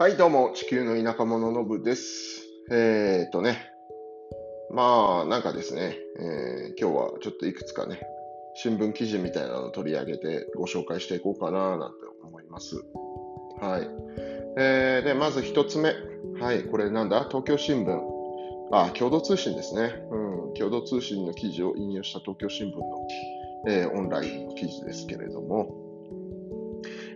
はい、どうも、地球の田舎者のぶです。えーっとね、まあ、なんかですね、えー今日はちょっといくつかね、新聞記事みたいなのを取り上げてご紹介していこうかななんて思います。はい。えーで、まず一つ目。はい、これなんだ？東京新聞。あ、共同通信ですね。うん、共同通信の記事を引用した東京新聞の、えーオンラインの記事ですけれども、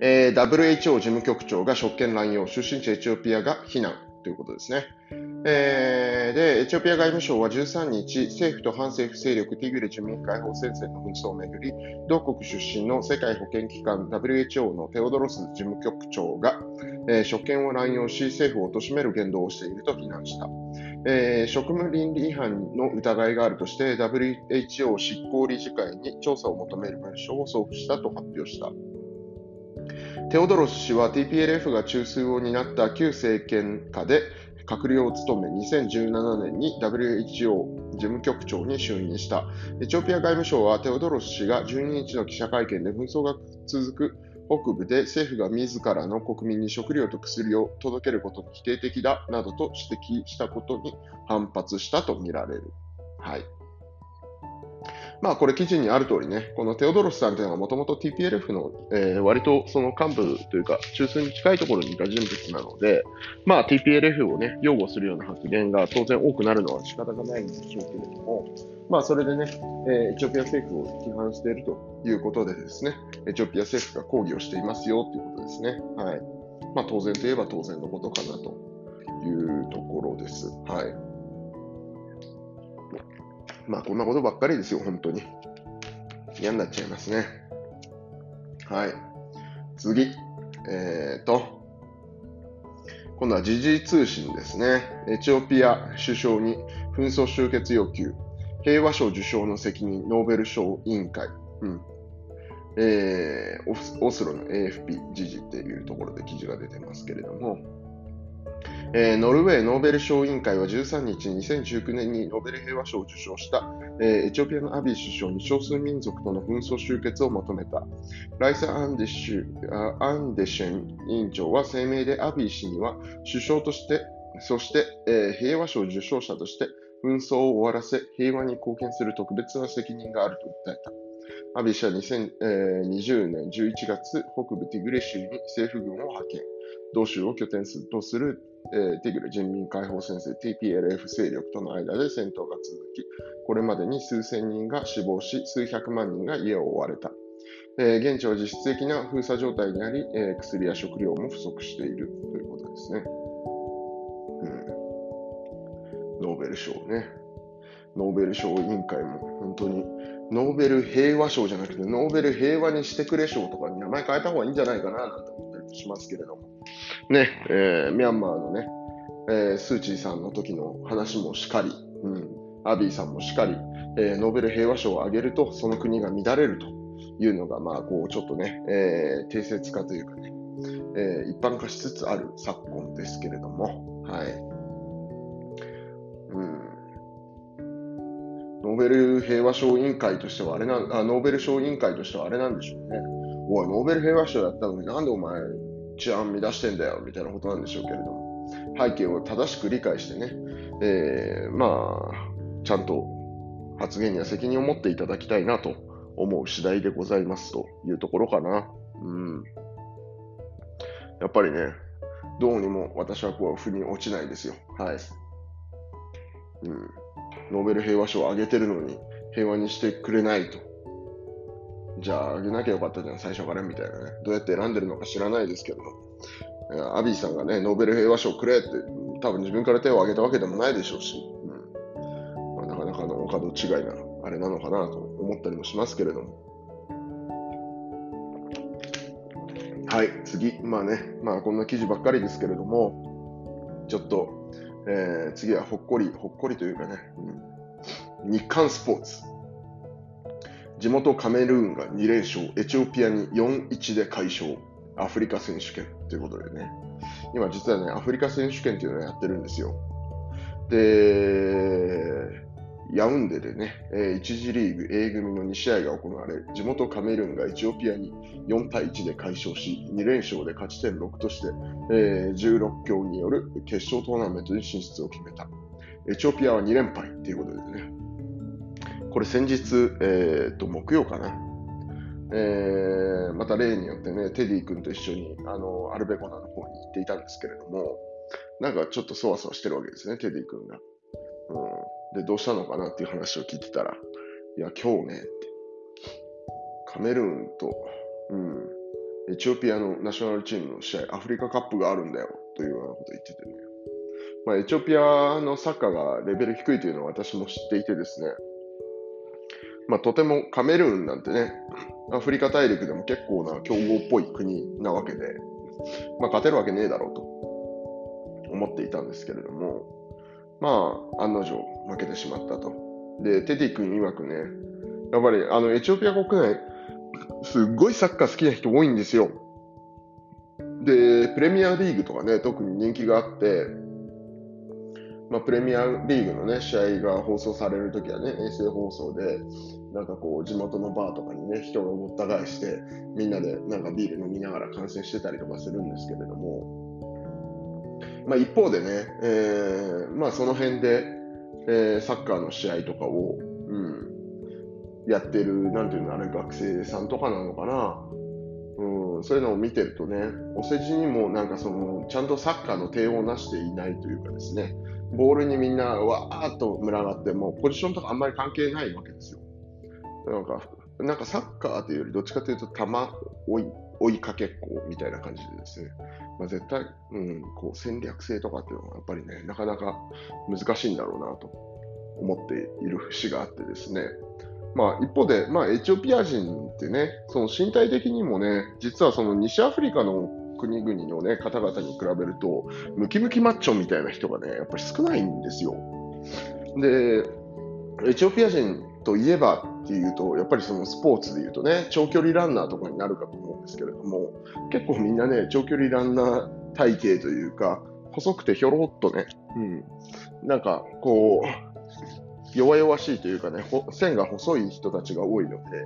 えー WHO 事務局長が職権乱用、出身地エチオピアが非難ということですね。えーで、エチオピア外務省は13日、政府と反政府勢力ティグレ人民解放戦線の紛争をめぐり、同国出身の世界保健機関 WHO のテオドロス事務局長が、えー職権を乱用し、政府を貶める言動をしていると非難した。えー職務倫理違反の疑いがあるとして、WHO 執行理事会に調査を求める文書を送付したと発表した。テオドロス氏は TPLF が中枢を担った旧政権下で閣僚を務め、2017年に WHO 事務局長に就任した。エチオピア外務省はテオドロス氏が12日の記者会見で紛争が続く北部で政府が自らの国民に食料と薬を届けることに否定的だなどと指摘したことに反発したとみられる。はい。まあこれ記事にある通りね、このテオドロスさんというのはもともと TPLF の、えー割とその幹部というか中枢に近いところにいた人物なので、まあ TPLF をね、擁護するような発言が当然多くなるのは仕方がないんでしょうけれども、まあそれでね、えーエチオピア政府を批判しているということでですね、エチオピア政府が抗議をしていますよということですね。はい。まあ当然といえば当然のことかなというところです。はい。まあこんなことばっかりですよ、本当に。嫌になっちゃいますね。はい。次。えーと、今度は時事通信ですね。エチオピア首相に紛争終結要求。平和賞受賞の責任、ノーベル賞委員会。うん。えーオスオスロの AFP 時事っていうところで記事が出てますけれども、えーノルウェーノーベル賞委員会は13日、2019年にノーベル平和賞を受賞した、えーエチオピアのアビー首相に少数民族との紛争終結を求めた。ライサ・アンデシュアンデシェン委員長は声明でアビー氏には首相として、そして、えー平和賞受賞者として紛争を終わらせ平和に貢献する特別な責任があると訴えた。アビー氏は2020年11月、北部ティグレ州に政府軍を派遣。同州を拠点とする、えーティグレ人民解放戦線 TPLF 勢力との間で戦闘が続き、これまでに数千人が死亡し、数百万人が家を追われた。えー現地は実質的な封鎖状態にあり、えー薬や食料も不足しているということですね。うん、ノーベル賞ね。ノーベル賞委員会も本当に、ノーベル平和賞じゃなくて、ノーベル平和にしてくれ賞とかに名前変えた方がいいんじゃないかななんて思しますけれども。ね、えーミャンマーのね、えースー・チーさんの時の話もしかり、うん、アビーさんもしかり、えーノーベル平和賞をあげると、その国が乱れるというのが、まあ、こう、ちょっとね、えー定説化というかね、えー一般化しつつある昨今ですけれども、はい。うん。ノーベル平和賞委員会としてはあれなん、あ、ノーベル賞委員会としてはあれなんでしょうね。おい、ノーベル平和賞やったのになんでお前治安乱してんだよ、みたいなことなんでしょうけれども、背景を正しく理解してね、えーまあ、ちゃんと発言には責任を持っていただきたいなと思う次第でございますというところかな。うん。やっぱりね、どうにも私はこう、腑に落ちないですよ。はい。うん。ノーベル平和賞をあげてるのに平和にしてくれないと。じゃああげなきゃよかったじゃん、最初からみたいなね。どうやって選んでるのか知らないですけど、アビーさんがね、ノーベル平和賞くれって、多分自分から手を挙げたわけでもないでしょうし、うんまあ、なかなかのお門違いな、あれなのかなと思ったりもしますけれども。はい、次。まあね、まあこんな記事ばっかりですけれども、ちょっと、えー次はほっこり、ほっこりというかね、うん日韓スポーツ。地元カメルーンが2連勝、エチオピアに4-1で快勝、アフリカ選手権ということでね、今実はね、アフリカ選手権っていうのをやってるんですよ。で、ヤウンデでね、1次リーグ A 組の2試合が行われ、地元カメルーンがエチオピアに4対1で快勝し、2連勝で勝ち点6として、え、16強による決勝トーナメントに進出を決めた。エチオピアは2連敗ということでね。これ先日、えー、と木曜かな、えー、また例によってね、テディ君と一緒にあのアルベコナの方に行っていたんですけれども、なんかちょっとそわそわしてるわけですね、テディ君が。うん、で、どうしたのかなっていう話を聞いてたら、いや、今日ね、カメルーンと、うん、エチオピアのナショナルチームの試合、アフリカカップがあるんだよというようなことを言っててね。まあ、エチオピアのサッカーがレベル低いというのは私も知っていてですね、まあ、とてもカメルーンなんてね、アフリカ大陸でも結構な強豪っぽい国なわけで、まあ、勝てるわけねえだろうと思っていたんですけれども、まあ、案の定負けてしまったと。で、テティ君曰くね、やっぱりあのエチオピア国内、すっごいサッカー好きな人多いんですよ。で、プレミアリーグとかね、特に人気があって、まあ、プレミアリーグのね、試合が放送されるときはね、衛星放送で、なんかこう、地元のバーとかにね、人がごった返して、みんなでなんかビール飲みながら観戦してたりとかするんですけれども、まあ、一方でね、えー、まあ、その辺で、えー、サッカーの試合とかを、うん、やってる、なんていうの、あれ、学生さんとかなのかな、そういうのを見てるとね、お世辞にもなんかその、ちゃんとサッカーの手をなしていないというかですね、ボールにみんなわーっと群がって、もうポジションとかあんまり関係ないわけですよ。なんか、なんかサッカーというよりどっちかというと、球追い、追いかけっこみたいな感じでですね、まあ、絶対、うん、こう戦略性とかっていうのはやっぱりね、なかなか難しいんだろうなと思っている節があってですね、まあ、一方で、まあ、エチオピア人ってね、その身体的にもね、実はその西アフリカの国々の、ね、方々に比べると、ムキムキマッチョみたいな人がね、やっぱり少ないんですよ。で、エチオピア人といえばっていうと、やっぱりそのスポーツでいうとね、長距離ランナーとかになるかと思うんですけれども、結構みんなね、長距離ランナー体型というか、細くてひょろっとね、うん、なんかこう、弱々しいというかね、線が細い人たちが多いので、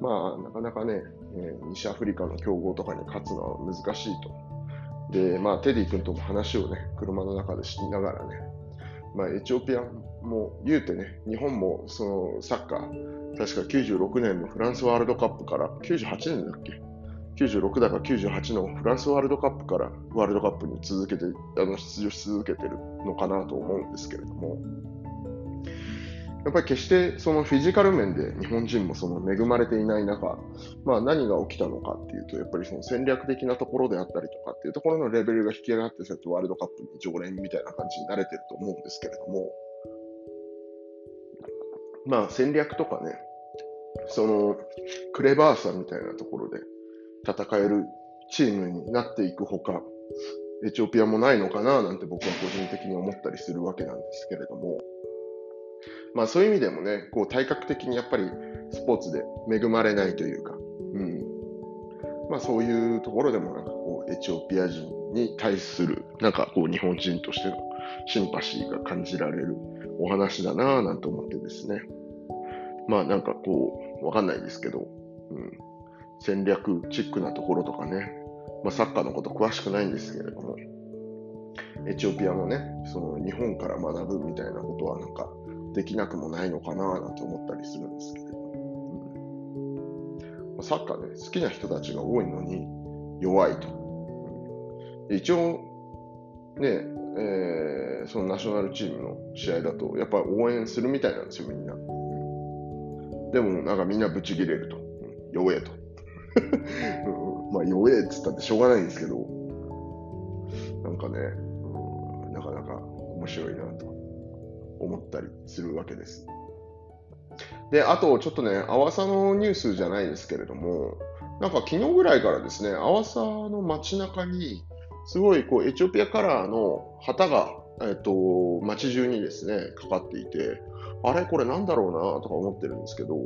まあ、なかなかね、え、西アフリカの強豪とかに勝つのは難しいと。で、まあ、テディ君とも話をね、車の中でしながらね、まあ、エチオピアも言うてね、日本もそのサッカー、確か96年のフランスワールドカップから、98年だっけ ?96 だか98のフランスワールドカップからワールドカップに続けて、あの出場し続けてるのかなと思うんですけれども、やっぱり決してそのフィジカル面で日本人もその恵まれていない中、まあ、何が起きたのかっていうと、やっぱりその戦略的なところであったりとかっていうところのレベルが引き上がって、そうやってワールドカップに常連みたいな感じになれてると思うんですけれども、まあ戦略とかね、そのクレバーさみたいなところで戦えるチームになっていくほか、エチオピアもないのかななんて僕は個人的に思ったりするわけなんですけれども、まあそういう意味でもね、こう体格的にやっぱりスポーツで恵まれないというか、うん。まあそういうところでもなんかこうエチオピア人に対するなんかこう日本人としてのシンパシーが感じられるお話だなぁなんて思ってですね。まあなんかこう、わかんないですけど、うん。戦略チックなところとかね、まあサッカーのこと詳しくないんですけれども、エチオピアもね、その日本から学ぶみたいなことはなんかできなくもないのかななんて思ったりするんですけど、うん、サッカーね、好きな人たちが多いのに弱いと。うん、一応、ね、えー、そのナショナルチームの試合だと、やっぱり応援するみたいなんですよ、みんな。でも、なんかみんなブチギレると。うん、弱えと。まあ、弱えっつったってしょうがないんですけど、なんかね、うん、なかなか面白いなと。思ったりするわけです。で、あとちょっとね、アワサのニュースじゃないですけれども、なんか昨日ぐらいからですね、アワサの街中に、すごいこうエチオピアカラーの旗が、えっと、街中にですね、かかっていて、あれこれなんだろうなとか思ってるんですけど、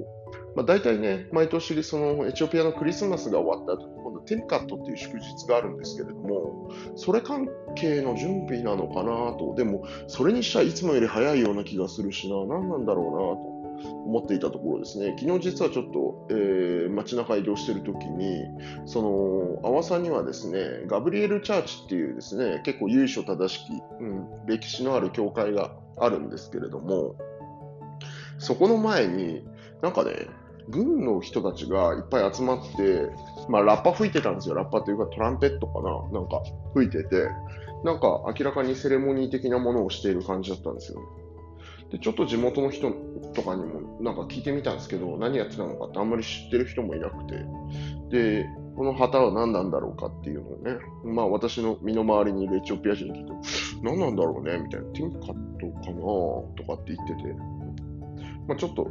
まあ、大体ね、毎年そのエチオピアのクリスマスが終わった後、今度テンカットっていう祝日があるんですけれども、それ関係の準備なのかなと、でも、それにしちゃいつもより早いような気がするしな、何なんだろうなと。思っていたところですね、昨日実はちょっと、えー、街中移動してるときに、その、阿波さんにはですね、ガブリエルチャーチっていうですね、結構由緒正しき、うん、歴史のある教会があるんですけれども、そこの前に、なんかね、軍の人たちがいっぱい集まって、まあ、ラッパ吹いてたんですよ。ラッパというかトランペットかな。なんか吹いてて、なんか明らかにセレモニー的なものをしている感じだったんですよ。ね。で、ちょっと地元の人とかにもなんか聞いてみたんですけど、何やってたのかってあんまり知ってる人もいなくて、で、この旗は何なんだろうかっていうのをね、まあ私の身の回りにいるエチオピア人に聞いて、何なんだろうねみたいな、ティンカットかなとかって言ってて、まあ、ちょっと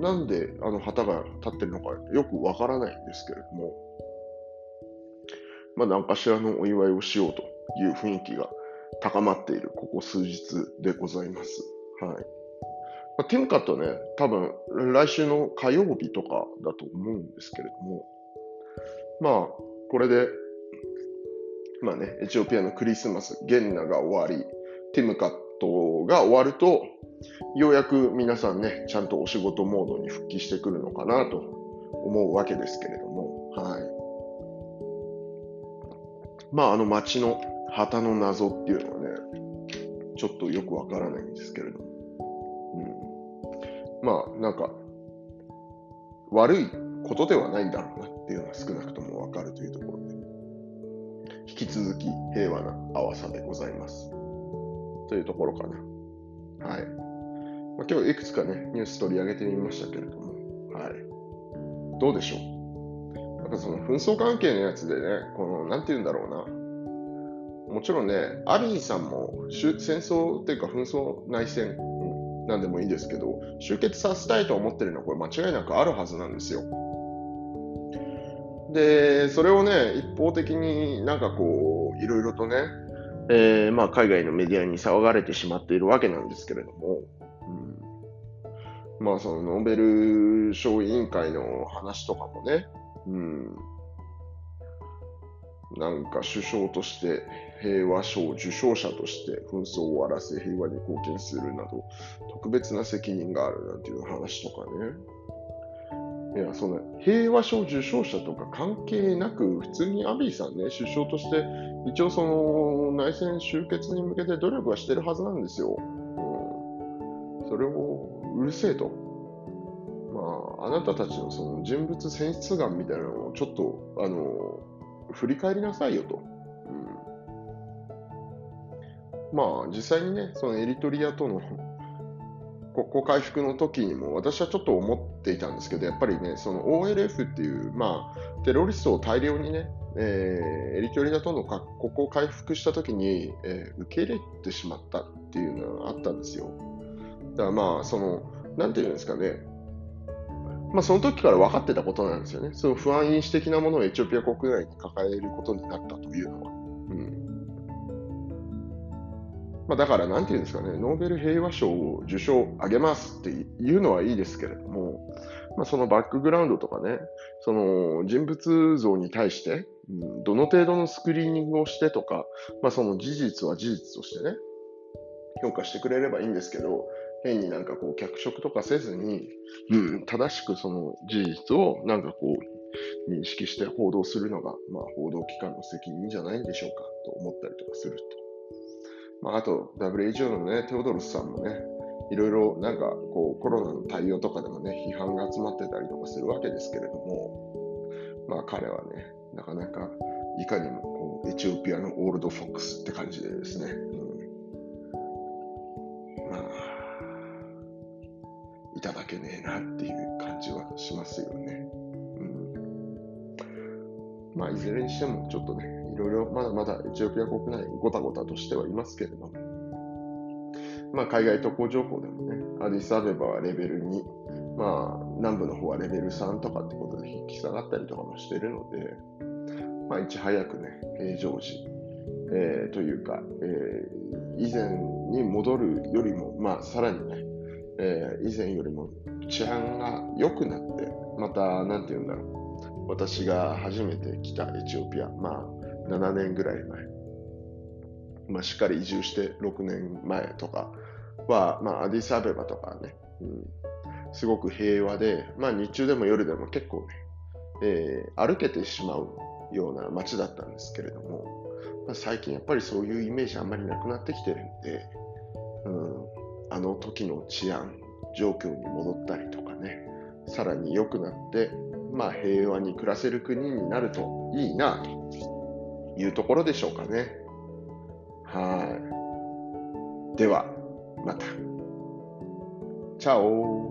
な、んであの旗が立ってるのかよくわからないんですけれども、まあ何かしらのお祝いをしようという雰囲気が高まっているここ数日でございます。はい。まあ、ティムカットね、多分来週の火曜日とかだと思うんですけれども、まあ、これで、まあね、エチオピアのクリスマス、ゲンナが終わり、ティムカットが終わると、ようやく皆さんね、ちゃんとお仕事モードに復帰してくるのかなと思うわけですけれども、はい。まあ、あの街の旗の謎っていうのはね、ちょっとよくわからないんですけれども、まあ、なんか、悪いことではないんだろうなっていうのは少なくともわかるというところで、引き続き平和な淡さでございます。というところかな。はい。まあ、今日いくつかね、ニュース取り上げてみましたけれども、はい。どうでしょう？なんかその紛争関係のやつでね、この、なんて言うんだろうな。もちろんね、アビーさんも戦争っていうか紛争内戦なんでもいいですけど、終結させたいと思ってるのはこれ間違いなくあるはずなんですよ。で、それをね、一方的になんかこう、いろいろとね、えー、まあ海外のメディアに騒がれてしまっているわけなんですけれども、まあそのノーベル賞委員会の話とかもね、うん、なんか首相として平和賞受賞者として紛争を終わらせ平和に貢献するなど特別な責任があるなんていう話とかね。いや、その平和賞受賞者とか関係なく、普通にアビーさんね、首相として一応その内戦終結に向けて努力はしてるはずなんですよ。それをうるせえと。まあ、あなたたちのその人物選出眼みたいなのをちょっと、あの、振り返りなさいよと。うん、まあ、実際にね、そのエリトリアとの国交回復の時にも私はちょっと思っていたんですけど、やっぱりね、その OLF っていう、まあ、テロリストを大量にね、えー、エリトリアとの国交回復した時に、えー、受け入れてしまったっていうのがあったんですよ。だからまあ、その、なんていうんですかね、まあ、その時から分かってたことなんですよね。その不安因子的なものをエチオピア国内に抱えることになったというのは。うん。まあ、だから、なんていうんですかね、ノーベル平和賞を受賞あげますっていうのはいいですけれども、まあ、そのバックグラウンドとかね、その人物像に対して、うん、どの程度のスクリーニングをしてとか、まあ、その事実は事実としてね、評価してくれればいいんですけど、変になんかこう脚色とかせずに、うん、正しくその事実をなんかこう認識して報道するのが、まあ、報道機関の責任じゃないでしょうかと思ったりとかすると。まあ、あと WHO のね、テオドロスさんもね、いろいろなんかこうコロナの対応とかでもね、批判が集まってたりとかするわけですけれども、まあ彼はね、なかなかいかにもこうエチオピアのオールドフォックスって感じでですね、いただけねえなっていう感じはしますよね。うん。まあ、いずれにしてもちょっとね、いろいろまだまだエチオピア国内ごたごたとしてはいますけれども、まあ、海外渡航情報でもね、アディスアベバはレベル2、まあ、南部の方はレベル3とかってことで引き下がったりとかもしてるので、まあ、いち早くね、平常時、えー、というか、えー、以前に戻るよりも、まあ、さらにね、えー以前よりも治安が良くなって、また、なんて言うんだろう。私が初めて来たエチオピア、まあ、7年ぐらい前。まあ、しっかり移住して6年前とかは、まあ、アディスアベバとかね、うん、すごく平和で、まあ、日中でも夜でも結構ね、えー歩けてしまうような街だったんですけれども、まあ、最近やっぱりそういうイメージあんまりなくなってきてるんで、うん、あの時の治安状況に戻ったりとかね、さらに良くなって、まあ、平和に暮らせる国になるといいなというところでしょうかね。はい。では、また。チャオ